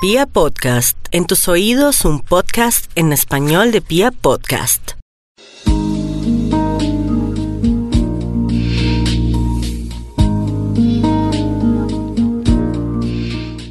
Pia Podcast, en tus oídos un podcast en español de Pia Podcast.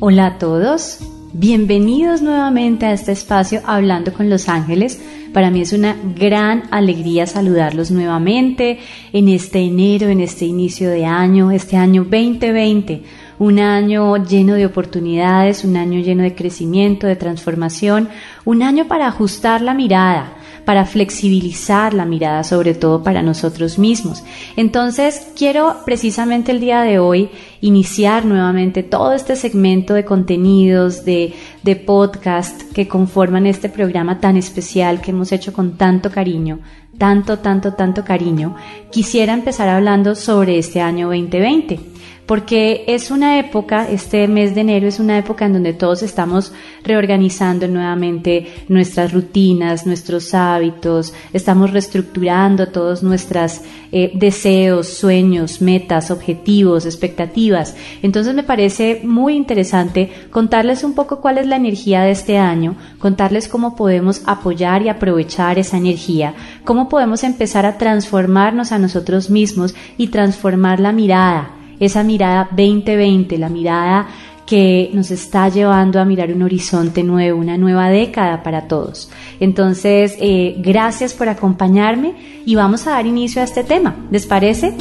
Hola a todos, bienvenidos nuevamente a este espacio Hablando con los Ángeles. Para mí es una gran alegría saludarlos nuevamente en este enero, en este inicio de año, este año 2020 un año lleno de oportunidades, un año lleno de crecimiento, de transformación, un año para ajustar la mirada, para flexibilizar la mirada, sobre todo para nosotros mismos. Entonces, quiero precisamente el día de hoy iniciar nuevamente todo este segmento de contenidos, de, de podcast que conforman este programa tan especial que hemos hecho con tanto cariño, tanto, tanto, tanto cariño. Quisiera empezar hablando sobre este año 2020 porque es una época, este mes de enero es una época en donde todos estamos reorganizando nuevamente nuestras rutinas, nuestros hábitos, estamos reestructurando todos nuestros eh, deseos, sueños, metas, objetivos, expectativas. Entonces me parece muy interesante contarles un poco cuál es la energía de este año, contarles cómo podemos apoyar y aprovechar esa energía, cómo podemos empezar a transformarnos a nosotros mismos y transformar la mirada esa mirada 2020, la mirada que nos está llevando a mirar un horizonte nuevo, una nueva década para todos. Entonces, eh, gracias por acompañarme y vamos a dar inicio a este tema. ¿Les parece?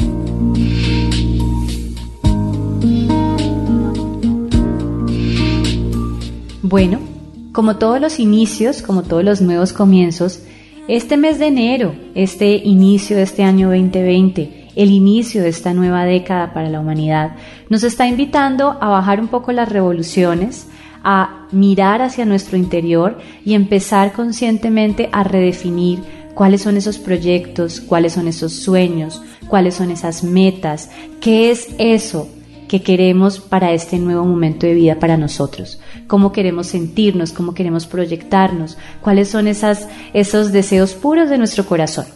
Bueno, como todos los inicios, como todos los nuevos comienzos, este mes de enero, este inicio de este año 2020, el inicio de esta nueva década para la humanidad, nos está invitando a bajar un poco las revoluciones, a mirar hacia nuestro interior y empezar conscientemente a redefinir cuáles son esos proyectos, cuáles son esos sueños, cuáles son esas metas, qué es eso que queremos para este nuevo momento de vida para nosotros, cómo queremos sentirnos, cómo queremos proyectarnos, cuáles son esas, esos deseos puros de nuestro corazón.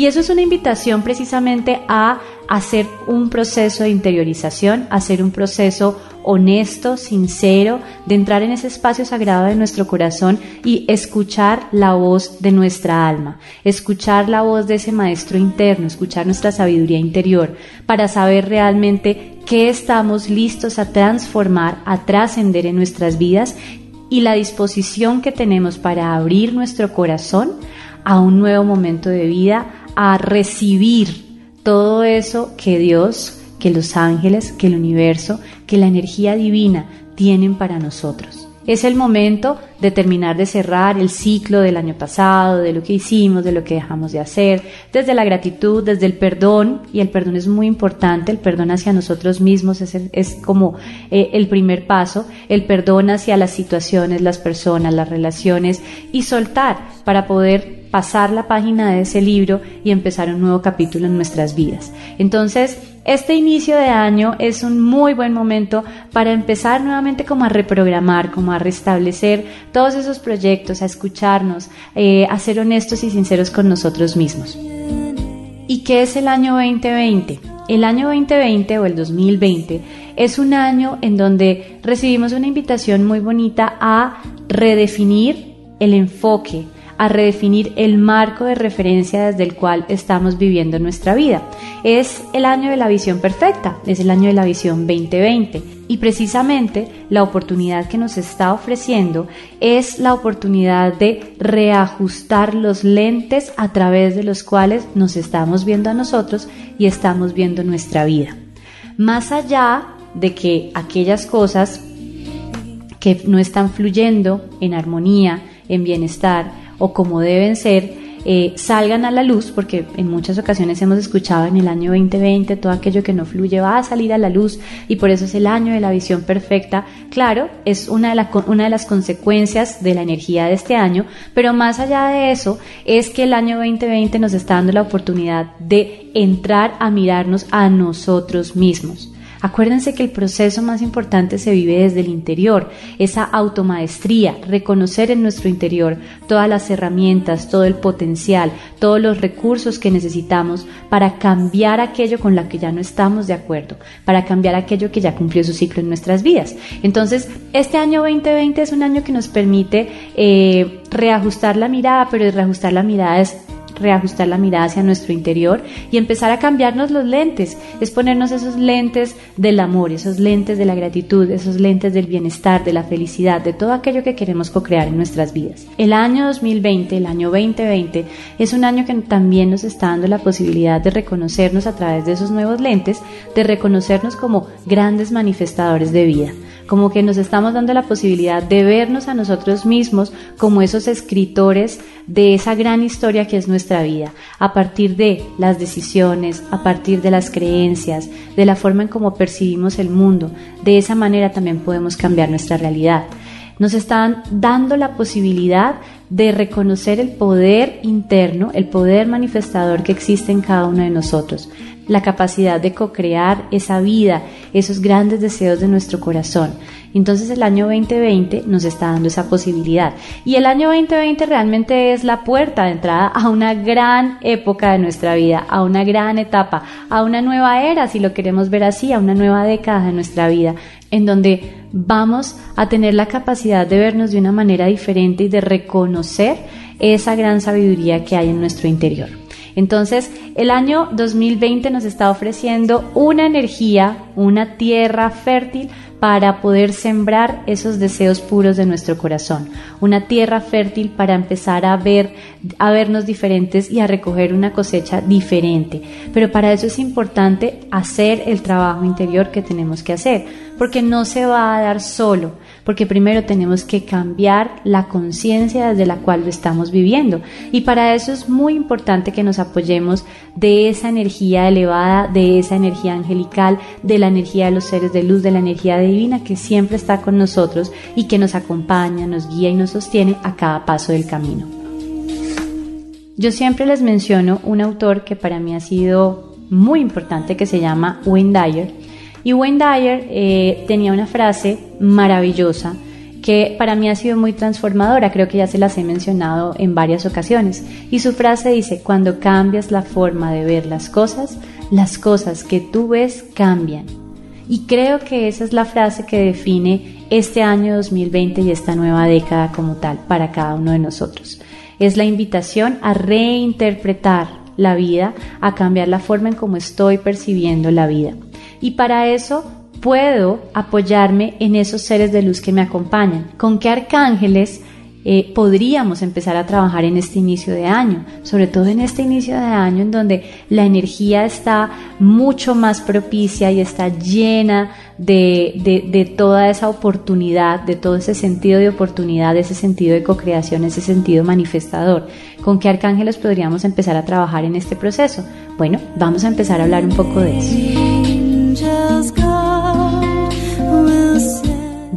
Y eso es una invitación precisamente a hacer un proceso de interiorización, hacer un proceso honesto, sincero, de entrar en ese espacio sagrado de nuestro corazón y escuchar la voz de nuestra alma, escuchar la voz de ese maestro interno, escuchar nuestra sabiduría interior, para saber realmente qué estamos listos a transformar, a trascender en nuestras vidas y la disposición que tenemos para abrir nuestro corazón a un nuevo momento de vida, a recibir todo eso que Dios, que los ángeles, que el universo, que la energía divina tienen para nosotros. Es el momento de terminar de cerrar el ciclo del año pasado, de lo que hicimos, de lo que dejamos de hacer, desde la gratitud, desde el perdón, y el perdón es muy importante, el perdón hacia nosotros mismos es, es como eh, el primer paso, el perdón hacia las situaciones, las personas, las relaciones, y soltar para poder pasar la página de ese libro y empezar un nuevo capítulo en nuestras vidas. Entonces, este inicio de año es un muy buen momento para empezar nuevamente como a reprogramar, como a restablecer todos esos proyectos, a escucharnos, eh, a ser honestos y sinceros con nosotros mismos. ¿Y qué es el año 2020? El año 2020 o el 2020 es un año en donde recibimos una invitación muy bonita a redefinir el enfoque, a redefinir el marco de referencia desde el cual estamos viviendo nuestra vida. Es el año de la visión perfecta, es el año de la visión 2020 y precisamente la oportunidad que nos está ofreciendo es la oportunidad de reajustar los lentes a través de los cuales nos estamos viendo a nosotros y estamos viendo nuestra vida. Más allá de que aquellas cosas que no están fluyendo en armonía, en bienestar, o como deben ser, eh, salgan a la luz, porque en muchas ocasiones hemos escuchado en el año 2020 todo aquello que no fluye va a salir a la luz y por eso es el año de la visión perfecta. Claro, es una de, una de las consecuencias de la energía de este año, pero más allá de eso es que el año 2020 nos está dando la oportunidad de entrar a mirarnos a nosotros mismos Acuérdense que el proceso más importante se vive desde el interior, esa automaestría, reconocer en nuestro interior todas las herramientas, todo el potencial, todos los recursos que necesitamos para cambiar aquello con lo que ya no estamos de acuerdo, para cambiar aquello que ya cumplió su ciclo en nuestras vidas. Entonces, este año 2020 es un año que nos permite eh, reajustar la mirada, pero reajustar la mirada es reajustar la mirada hacia nuestro interior y empezar a cambiarnos los lentes, es ponernos esos lentes del amor, esos lentes de la gratitud, esos lentes del bienestar, de la felicidad, de todo aquello que queremos co-crear en nuestras vidas. El año 2020, el año 2020, es un año que también nos está dando la posibilidad de reconocernos a través de esos nuevos lentes, de reconocernos como grandes manifestadores de vida como que nos estamos dando la posibilidad de vernos a nosotros mismos como esos escritores de esa gran historia que es nuestra vida, a partir de las decisiones, a partir de las creencias, de la forma en cómo percibimos el mundo. De esa manera también podemos cambiar nuestra realidad. Nos están dando la posibilidad de reconocer el poder interno, el poder manifestador que existe en cada uno de nosotros la capacidad de co-crear esa vida, esos grandes deseos de nuestro corazón. Entonces el año 2020 nos está dando esa posibilidad. Y el año 2020 realmente es la puerta de entrada a una gran época de nuestra vida, a una gran etapa, a una nueva era, si lo queremos ver así, a una nueva década de nuestra vida, en donde vamos a tener la capacidad de vernos de una manera diferente y de reconocer esa gran sabiduría que hay en nuestro interior. Entonces, el año 2020 nos está ofreciendo una energía, una tierra fértil para poder sembrar esos deseos puros de nuestro corazón, una tierra fértil para empezar a ver, a vernos diferentes y a recoger una cosecha diferente. Pero para eso es importante hacer el trabajo interior que tenemos que hacer, porque no se va a dar solo porque primero tenemos que cambiar la conciencia desde la cual lo estamos viviendo. Y para eso es muy importante que nos apoyemos de esa energía elevada, de esa energía angelical, de la energía de los seres de luz, de la energía divina que siempre está con nosotros y que nos acompaña, nos guía y nos sostiene a cada paso del camino. Yo siempre les menciono un autor que para mí ha sido muy importante que se llama Wayne y Wayne Dyer eh, tenía una frase maravillosa que para mí ha sido muy transformadora, creo que ya se las he mencionado en varias ocasiones. Y su frase dice, cuando cambias la forma de ver las cosas, las cosas que tú ves cambian. Y creo que esa es la frase que define este año 2020 y esta nueva década como tal para cada uno de nosotros. Es la invitación a reinterpretar la vida, a cambiar la forma en cómo estoy percibiendo la vida y para eso puedo apoyarme en esos seres de luz que me acompañan. ¿Con qué arcángeles eh, podríamos empezar a trabajar en este inicio de año? Sobre todo en este inicio de año en donde la energía está mucho más propicia y está llena de, de, toda esa oportunidad, de todo ese sentido de oportunidad, ese sentido de co-creación, ese sentido manifestador. ¿Con qué arcángeles podríamos empezar a trabajar en este proceso? Bueno, vamos a empezar a hablar un poco de eso.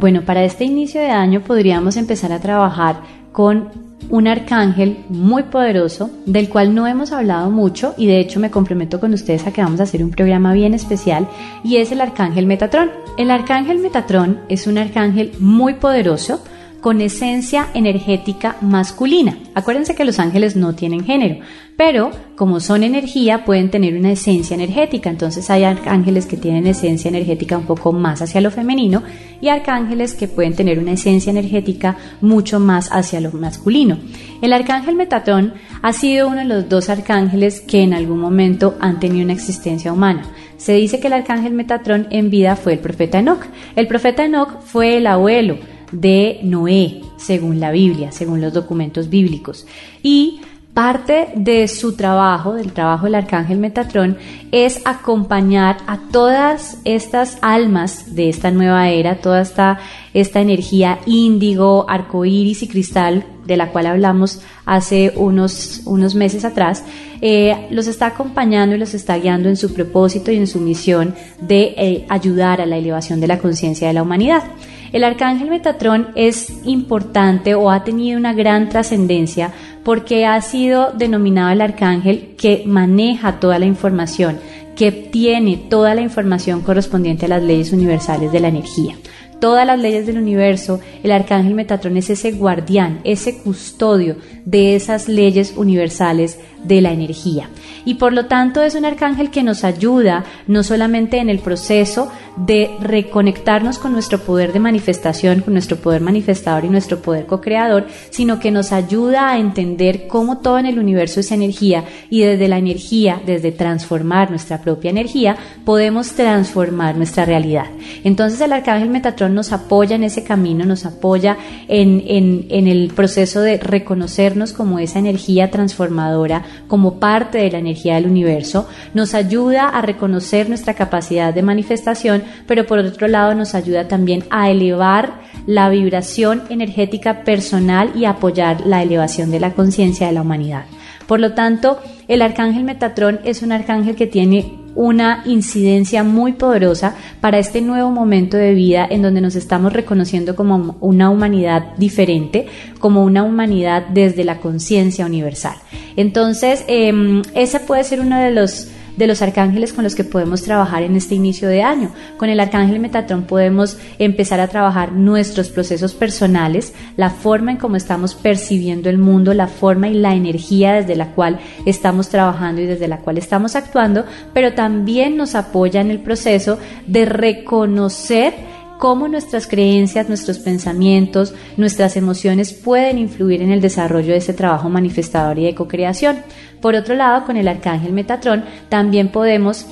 Bueno, para este inicio de año podríamos empezar a trabajar con un arcángel muy poderoso del cual no hemos hablado mucho y de hecho me comprometo con ustedes a que vamos a hacer un programa bien especial y es el arcángel Metatrón. El arcángel Metatrón es un arcángel muy poderoso con esencia energética masculina. Acuérdense que los ángeles no tienen género, pero como son energía pueden tener una esencia energética. Entonces hay arcángeles que tienen esencia energética un poco más hacia lo femenino y arcángeles que pueden tener una esencia energética mucho más hacia lo masculino. El arcángel Metatón ha sido uno de los dos arcángeles que en algún momento han tenido una existencia humana. Se dice que el arcángel Metatrón en vida fue el profeta Enoch. El profeta Enoch fue el abuelo de Noé, según la Biblia, según los documentos bíblicos. Y parte de su trabajo, del trabajo del arcángel Metatrón, es acompañar a todas estas almas de esta nueva era, toda esta, esta energía índigo, arcoíris y cristal, de la cual hablamos hace unos, unos meses atrás, eh, los está acompañando y los está guiando en su propósito y en su misión de eh, ayudar a la elevación de la conciencia de la humanidad. El arcángel Metatrón es importante o ha tenido una gran trascendencia porque ha sido denominado el arcángel que maneja toda la información, que tiene toda la información correspondiente a las leyes universales de la energía. Todas las leyes del universo, el arcángel Metatrón es ese guardián, ese custodio de esas leyes universales de la energía. Y por lo tanto es un arcángel que nos ayuda no solamente en el proceso de reconectarnos con nuestro poder de manifestación, con nuestro poder manifestador y nuestro poder co-creador, sino que nos ayuda a entender cómo todo en el universo es energía y desde la energía, desde transformar nuestra propia energía, podemos transformar nuestra realidad. Entonces el arcángel Metatrón nos apoya en ese camino, nos apoya en, en, en el proceso de reconocernos como esa energía transformadora, como parte de la energía del universo, nos ayuda a reconocer nuestra capacidad de manifestación, pero por otro lado nos ayuda también a elevar la vibración energética personal y apoyar la elevación de la conciencia de la humanidad. Por lo tanto, el arcángel Metatrón es un arcángel que tiene una incidencia muy poderosa para este nuevo momento de vida en donde nos estamos reconociendo como una humanidad diferente, como una humanidad desde la conciencia universal. Entonces, eh, ese puede ser uno de los de los arcángeles con los que podemos trabajar en este inicio de año. Con el arcángel Metatrón podemos empezar a trabajar nuestros procesos personales, la forma en cómo estamos percibiendo el mundo, la forma y la energía desde la cual estamos trabajando y desde la cual estamos actuando, pero también nos apoya en el proceso de reconocer cómo nuestras creencias, nuestros pensamientos, nuestras emociones pueden influir en el desarrollo de ese trabajo manifestador y de co-creación. Por otro lado, con el arcángel Metatrón también podemos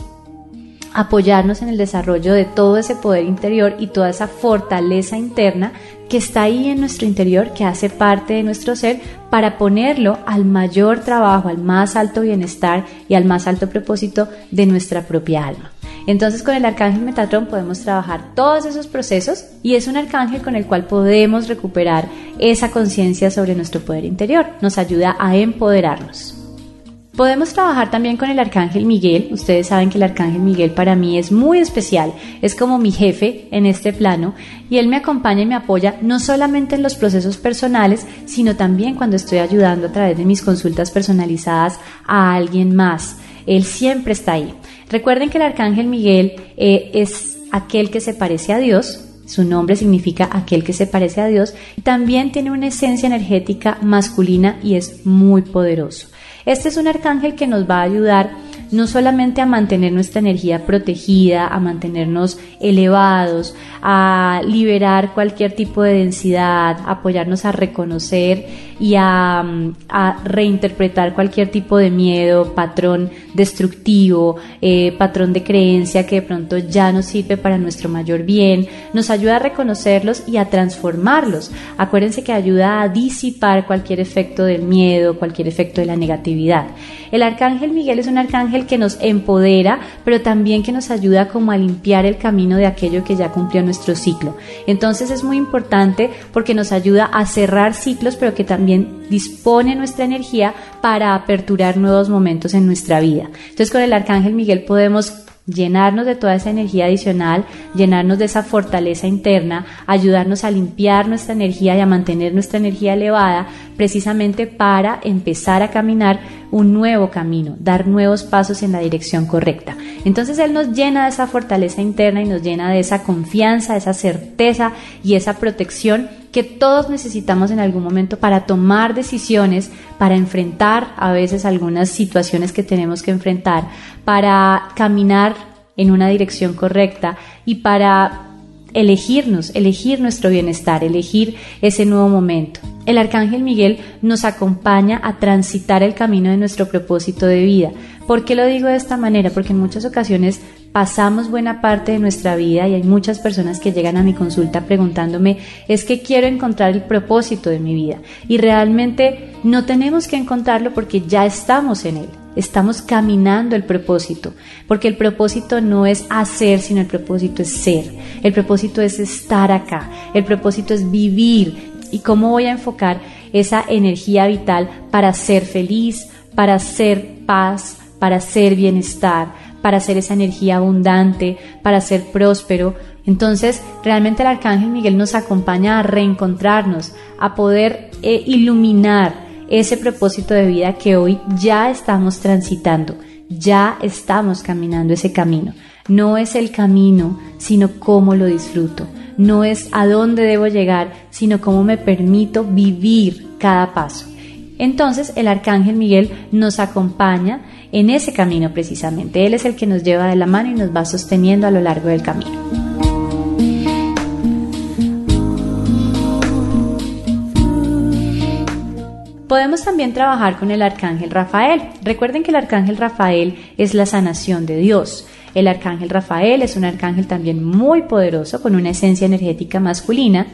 apoyarnos en el desarrollo de todo ese poder interior y toda esa fortaleza interna que está ahí en nuestro interior, que hace parte de nuestro ser, para ponerlo al mayor trabajo, al más alto bienestar y al más alto propósito de nuestra propia alma. Entonces con el arcángel Metatrón podemos trabajar todos esos procesos y es un arcángel con el cual podemos recuperar esa conciencia sobre nuestro poder interior. Nos ayuda a empoderarnos. Podemos trabajar también con el Arcángel Miguel. Ustedes saben que el Arcángel Miguel para mí es muy especial. Es como mi jefe en este plano y él me acompaña y me apoya no solamente en los procesos personales, sino también cuando estoy ayudando a través de mis consultas personalizadas a alguien más. Él siempre está ahí. Recuerden que el arcángel Miguel eh, es aquel que se parece a Dios, su nombre significa aquel que se parece a Dios, también tiene una esencia energética masculina y es muy poderoso. Este es un arcángel que nos va a ayudar no solamente a mantener nuestra energía protegida, a mantenernos elevados, a liberar cualquier tipo de densidad, apoyarnos a reconocer y a, reinterpretar cualquier tipo de miedo, patrón destructivo, eh, patrón de creencia que de pronto ya no sirve para nuestro mayor bien, nos ayuda a reconocerlos y a transformarlos. Acuérdense que ayuda a disipar cualquier efecto del miedo, cualquier efecto de la negatividad. El arcángel Miguel es un arcángel que nos empodera, pero también que nos ayuda como a limpiar el camino de aquello que ya cumplió nuestro ciclo. Entonces es muy importante porque nos ayuda a cerrar ciclos, pero que también dispone nuestra energía para aperturar nuevos momentos en nuestra vida. Entonces con el arcángel Miguel podemos llenarnos de toda esa energía adicional, llenarnos de esa fortaleza interna, ayudarnos a limpiar nuestra energía y a mantener nuestra energía elevada, precisamente para empezar a caminar un nuevo camino, dar nuevos pasos en la dirección correcta. Entonces Él nos llena de esa fortaleza interna y nos llena de esa confianza, esa certeza y esa protección que todos necesitamos en algún momento para tomar decisiones, para enfrentar a veces algunas situaciones que tenemos que enfrentar, para caminar en una dirección correcta y para elegirnos, elegir nuestro bienestar, elegir ese nuevo momento. El Arcángel Miguel nos acompaña a transitar el camino de nuestro propósito de vida. ¿Por qué lo digo de esta manera? Porque en muchas ocasiones pasamos buena parte de nuestra vida y hay muchas personas que llegan a mi consulta preguntándome, es que quiero encontrar el propósito de mi vida. Y realmente no tenemos que encontrarlo porque ya estamos en él. Estamos caminando el propósito, porque el propósito no es hacer, sino el propósito es ser. El propósito es estar acá. El propósito es vivir. ¿Y cómo voy a enfocar esa energía vital para ser feliz, para ser paz, para ser bienestar, para ser esa energía abundante, para ser próspero? Entonces, realmente el Arcángel Miguel nos acompaña a reencontrarnos, a poder eh, iluminar ese propósito de vida que hoy ya estamos transitando. ya estamos caminando ese camino. No es el camino, sino cómo lo disfruto. No es a dónde debo llegar, sino cómo me permito vivir cada paso. Entonces el arcángel Miguel nos acompaña en ese camino precisamente. Él es el que nos lleva de la mano y nos va sosteniendo a lo largo del camino. Podemos también trabajar con el arcángel Rafael. Recuerden que el arcángel Rafael es la sanación de Dios. El arcángel Rafael es un arcángel también muy poderoso con una esencia energética masculina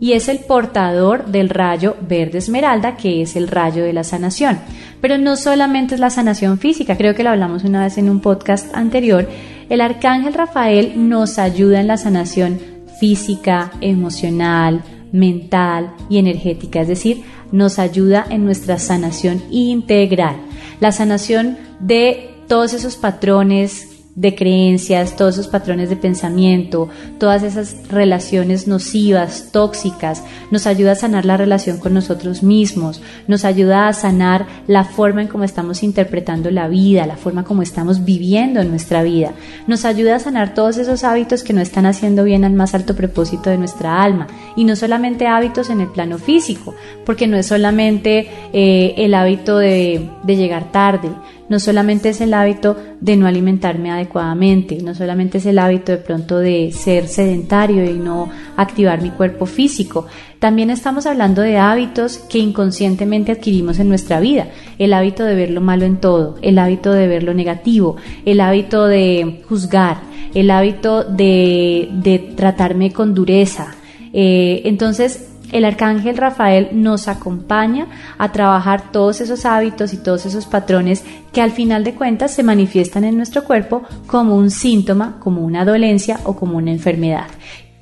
y es el portador del rayo verde esmeralda que es el rayo de la sanación. Pero no solamente es la sanación física, creo que lo hablamos una vez en un podcast anterior, el arcángel Rafael nos ayuda en la sanación física, emocional, mental y energética, es decir, nos ayuda en nuestra sanación integral, la sanación de todos esos patrones de creencias, todos esos patrones de pensamiento, todas esas relaciones nocivas, tóxicas, nos ayuda a sanar la relación con nosotros mismos, nos ayuda a sanar la forma en cómo estamos interpretando la vida, la forma como estamos viviendo en nuestra vida, nos ayuda a sanar todos esos hábitos que no están haciendo bien al más alto propósito de nuestra alma. Y no solamente hábitos en el plano físico, porque no es solamente eh, el hábito de llegar tarde, no solamente es el hábito de no alimentarme adecuadamente, no solamente es el hábito de pronto de ser sedentario y no activar mi cuerpo físico, también estamos hablando de hábitos que inconscientemente adquirimos en nuestra vida, el hábito de ver lo malo en todo, el hábito de ver lo negativo, el hábito de juzgar, el hábito de, de tratarme con dureza. Eh, entonces, el arcángel Rafael nos acompaña a trabajar todos esos hábitos y todos esos patrones que al final de cuentas se manifiestan en nuestro cuerpo como un síntoma, como una dolencia o como una enfermedad.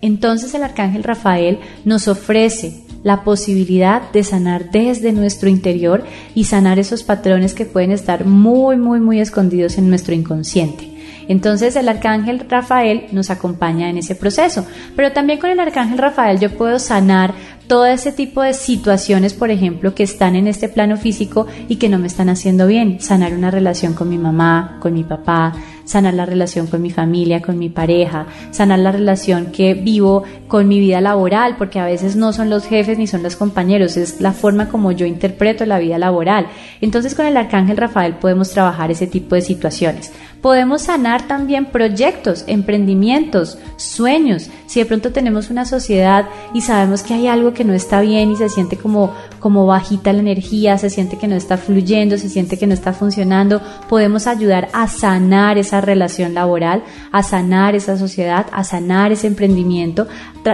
Entonces el arcángel Rafael nos ofrece la posibilidad de sanar desde nuestro interior y sanar esos patrones que pueden estar muy, muy, muy escondidos en nuestro inconsciente. Entonces el arcángel Rafael nos acompaña en ese proceso, pero también con el arcángel Rafael yo puedo sanar todo ese tipo de situaciones, por ejemplo, que están en este plano físico y que no me están haciendo bien. Sanar una relación con mi mamá, con mi papá, sanar la relación con mi familia, con mi pareja, sanar la relación que vivo con mi vida laboral, porque a veces no son los jefes ni son los compañeros, es la forma como yo interpreto la vida laboral. Entonces con el arcángel Rafael podemos trabajar ese tipo de situaciones. Podemos sanar también proyectos, emprendimientos, sueños. Si de pronto tenemos una sociedad y sabemos que hay algo que no está bien y se siente como, como bajita la energía, se siente que no está fluyendo, se siente que no está funcionando, podemos ayudar a sanar esa relación laboral, a sanar esa sociedad, a sanar ese emprendimiento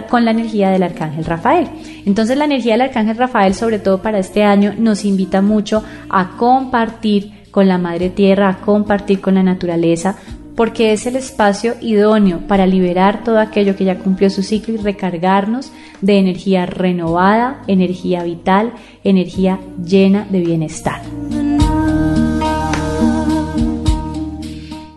con la energía del arcángel Rafael. Entonces la energía del arcángel Rafael, sobre todo para este año, nos invita mucho a compartir con la madre tierra, a compartir con la naturaleza, porque es el espacio idóneo para liberar todo aquello que ya cumplió su ciclo y recargarnos de energía renovada, energía vital, energía llena de bienestar.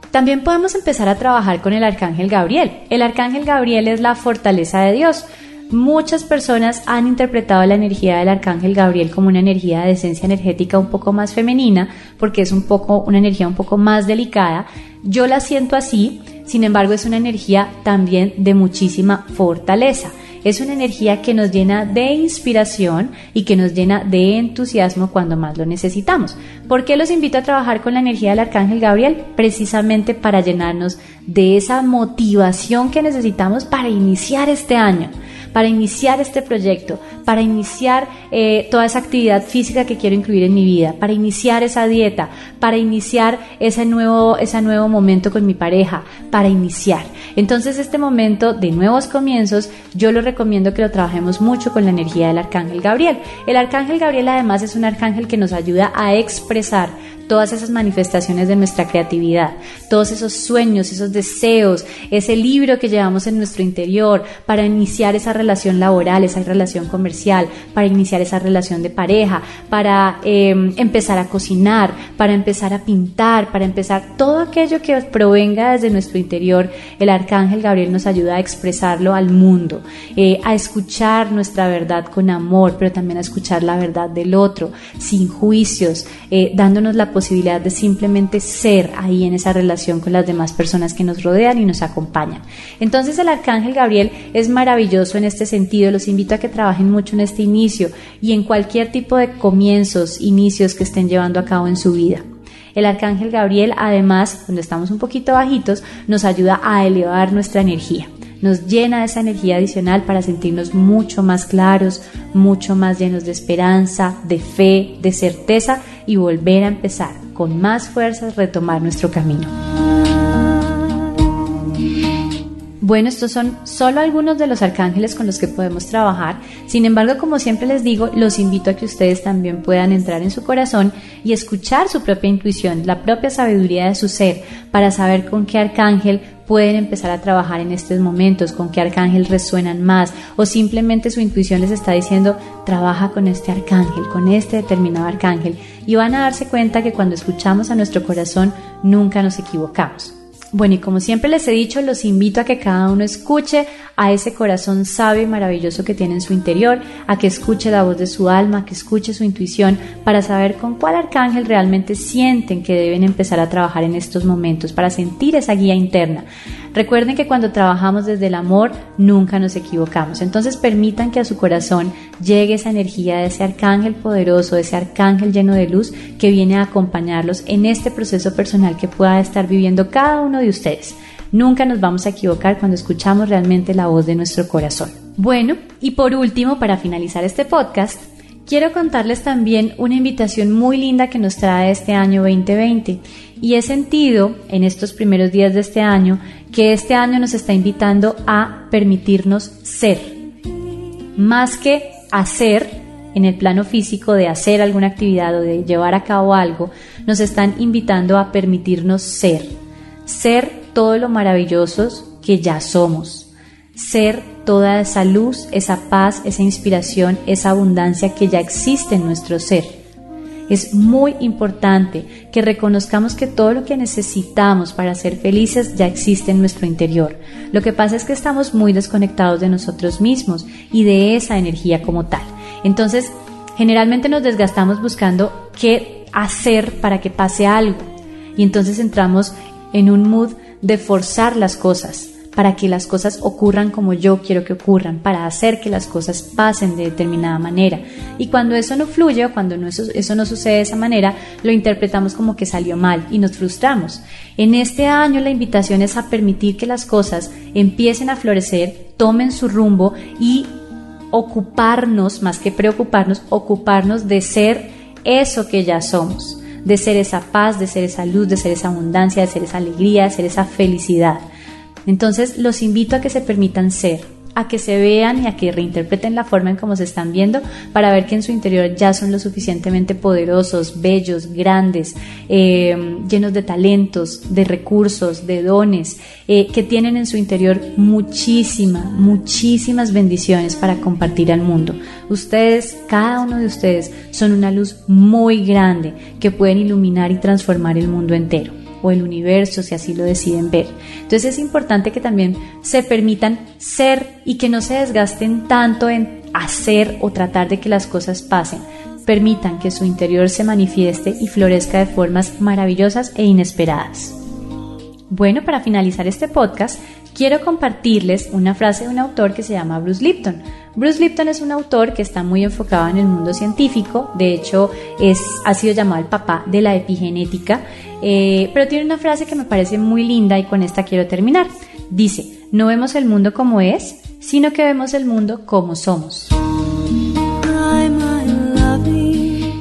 También podemos empezar a trabajar con el arcángel Gabriel. El arcángel Gabriel es la fortaleza de Dios. Muchas personas han interpretado la energía del arcángel Gabriel como una energía de esencia energética un poco más femenina, porque es un poco una energía un poco más delicada. Yo la siento así, sin embargo es una energía también de muchísima fortaleza. Es una energía que nos llena de inspiración y que nos llena de entusiasmo cuando más lo necesitamos. ¿Por qué los invito a trabajar con la energía del Arcángel Gabriel? Precisamente para llenarnos de esa motivación que necesitamos para iniciar este año para iniciar este proyecto, para iniciar eh, toda esa actividad física que quiero incluir en mi vida, para iniciar esa dieta, para iniciar ese nuevo, ese nuevo momento con mi pareja, para iniciar. Entonces este momento de nuevos comienzos, yo lo recomiendo que lo trabajemos mucho con la energía del Arcángel Gabriel. El Arcángel Gabriel además es un arcángel que nos ayuda a expresar todas esas manifestaciones de nuestra creatividad, todos esos sueños, esos deseos, ese libro que llevamos en nuestro interior para iniciar esa relación relación laboral, esa relación comercial, para iniciar esa relación de pareja, para em, empezar a cocinar, para empezar a pintar, para empezar todo aquello que provenga desde nuestro interior. El arcángel Gabriel nos ayuda a expresarlo al mundo, eh, a escuchar nuestra verdad con amor, pero también a escuchar la verdad del otro, sin juicios, eh, dándonos la posibilidad de simplemente ser ahí en esa relación con las demás personas que nos rodean y nos acompañan. Entonces el arcángel Gabriel es maravilloso en este sentido, los invito a que trabajen mucho en este inicio y en cualquier tipo de comienzos, inicios que estén llevando a cabo en su vida. El arcángel Gabriel, además, cuando estamos un poquito bajitos, nos ayuda a elevar nuestra energía nos llena de esa energía adicional para sentirnos mucho más claros, mucho más llenos de esperanza, de fe, de certeza y volver a empezar con más fuerzas retomar nuestro camino. Bueno, estos son solo algunos de los arcángeles con los que podemos trabajar. Sin embargo, como siempre les digo, los invito a que ustedes también puedan entrar en su corazón y escuchar su propia intuición, la propia sabiduría de su ser, para saber con qué arcángel pueden empezar a trabajar en estos momentos, con qué arcángel resuenan más o simplemente su intuición les está diciendo trabaja con este arcángel, con este determinado arcángel y van a darse cuenta que cuando escuchamos a nuestro corazón nunca nos equivocamos. Bueno, y como siempre les he dicho, los invito a que cada uno escuche a ese corazón sabio y maravilloso que tiene en su interior, a que escuche la voz de su alma, a que escuche su intuición para saber con cuál arcángel realmente sienten que deben empezar a trabajar en estos momentos, para sentir esa guía interna. Recuerden que cuando trabajamos desde el amor nunca nos equivocamos. Entonces permitan que a su corazón llegue esa energía de ese arcángel poderoso, de ese arcángel lleno de luz que viene a acompañarlos en este proceso personal que pueda estar viviendo cada uno de ustedes. Nunca nos vamos a equivocar cuando escuchamos realmente la voz de nuestro corazón. Bueno, y por último, para finalizar este podcast, quiero contarles también una invitación muy linda que nos trae este año 2020. Y he sentido en estos primeros días de este año que este año nos está invitando a permitirnos ser. Más que hacer en el plano físico de hacer alguna actividad o de llevar a cabo algo, nos están invitando a permitirnos ser. Ser todo lo maravillosos que ya somos. Ser toda esa luz, esa paz, esa inspiración, esa abundancia que ya existe en nuestro ser. Es muy importante que reconozcamos que todo lo que necesitamos para ser felices ya existe en nuestro interior. Lo que pasa es que estamos muy desconectados de nosotros mismos y de esa energía como tal. Entonces, generalmente nos desgastamos buscando qué hacer para que pase algo. Y entonces entramos en un mood de forzar las cosas, para que las cosas ocurran como yo quiero que ocurran, para hacer que las cosas pasen de determinada manera. Y cuando eso no fluye o cuando eso, eso no sucede de esa manera, lo interpretamos como que salió mal y nos frustramos. En este año la invitación es a permitir que las cosas empiecen a florecer, tomen su rumbo y ocuparnos, más que preocuparnos, ocuparnos de ser eso que ya somos, de ser esa paz, de ser esa luz, de ser esa abundancia, de ser esa alegría, de ser esa felicidad. Entonces los invito a que se permitan ser, a que se vean y a que reinterpreten la forma en cómo se están viendo para ver que en su interior ya son lo suficientemente poderosos, bellos, grandes, eh, llenos de talentos, de recursos, de dones, eh, que tienen en su interior muchísimas, muchísimas bendiciones para compartir al mundo. Ustedes, cada uno de ustedes, son una luz muy grande que pueden iluminar y transformar el mundo entero o el universo si así lo deciden ver. Entonces es importante que también se permitan ser y que no se desgasten tanto en hacer o tratar de que las cosas pasen. Permitan que su interior se manifieste y florezca de formas maravillosas e inesperadas. Bueno, para finalizar este podcast, quiero compartirles una frase de un autor que se llama Bruce Lipton. Bruce Lipton es un autor que está muy enfocado en el mundo científico, de hecho es, ha sido llamado el papá de la epigenética, eh, pero tiene una frase que me parece muy linda y con esta quiero terminar. Dice, no vemos el mundo como es, sino que vemos el mundo como somos.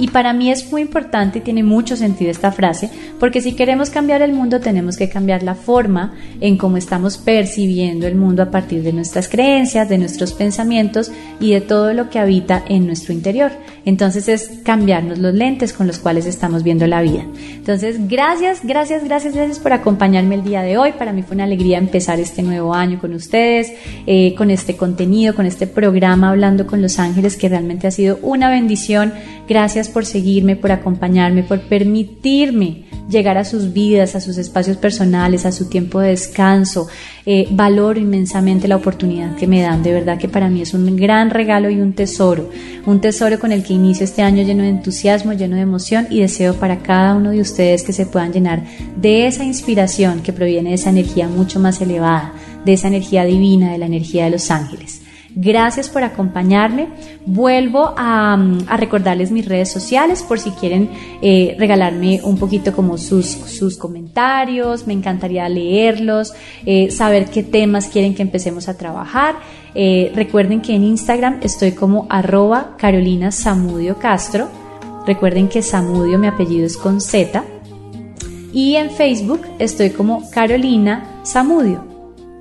Para mí es muy importante y tiene mucho sentido esta frase, porque si queremos cambiar el mundo tenemos que cambiar la forma en cómo estamos percibiendo el mundo a partir de nuestras creencias, de nuestros pensamientos y de todo lo que habita en nuestro interior. Entonces es cambiarnos los lentes con los cuales estamos viendo la vida. Entonces, gracias, gracias, gracias, gracias por acompañarme el día de hoy. Para mí fue una alegría empezar este nuevo año con ustedes, eh, con este contenido, con este programa Hablando con los Ángeles, que realmente ha sido una bendición. Gracias por seguirme, por acompañarme, por permitirme llegar a sus vidas, a sus espacios personales, a su tiempo de descanso. Eh, valoro inmensamente la oportunidad que me dan. De verdad que para mí es un gran regalo y un tesoro. Un tesoro con el que inicio este año lleno de entusiasmo, lleno de emoción y deseo para cada uno de ustedes que se puedan llenar de esa inspiración que proviene de esa energía mucho más elevada, de esa energía divina, de la energía de los ángeles. Gracias por acompañarme. Vuelvo a, recordarles mis redes sociales por si quieren eh, regalarme un poquito como sus, sus comentarios. Me encantaría leerlos, eh, saber qué temas quieren que empecemos a trabajar. Eh, recuerden que en Instagram estoy como arroba Carolina Samudio Castro. Recuerden que Samudio mi apellido es con Z. Y en Facebook estoy como Carolina Samudio.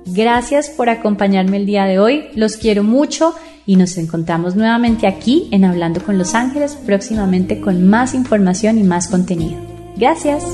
Gracias por acompañarme el día de hoy, los quiero mucho y nos encontramos nuevamente aquí en Hablando con los Ángeles próximamente con más información y más contenido. Gracias.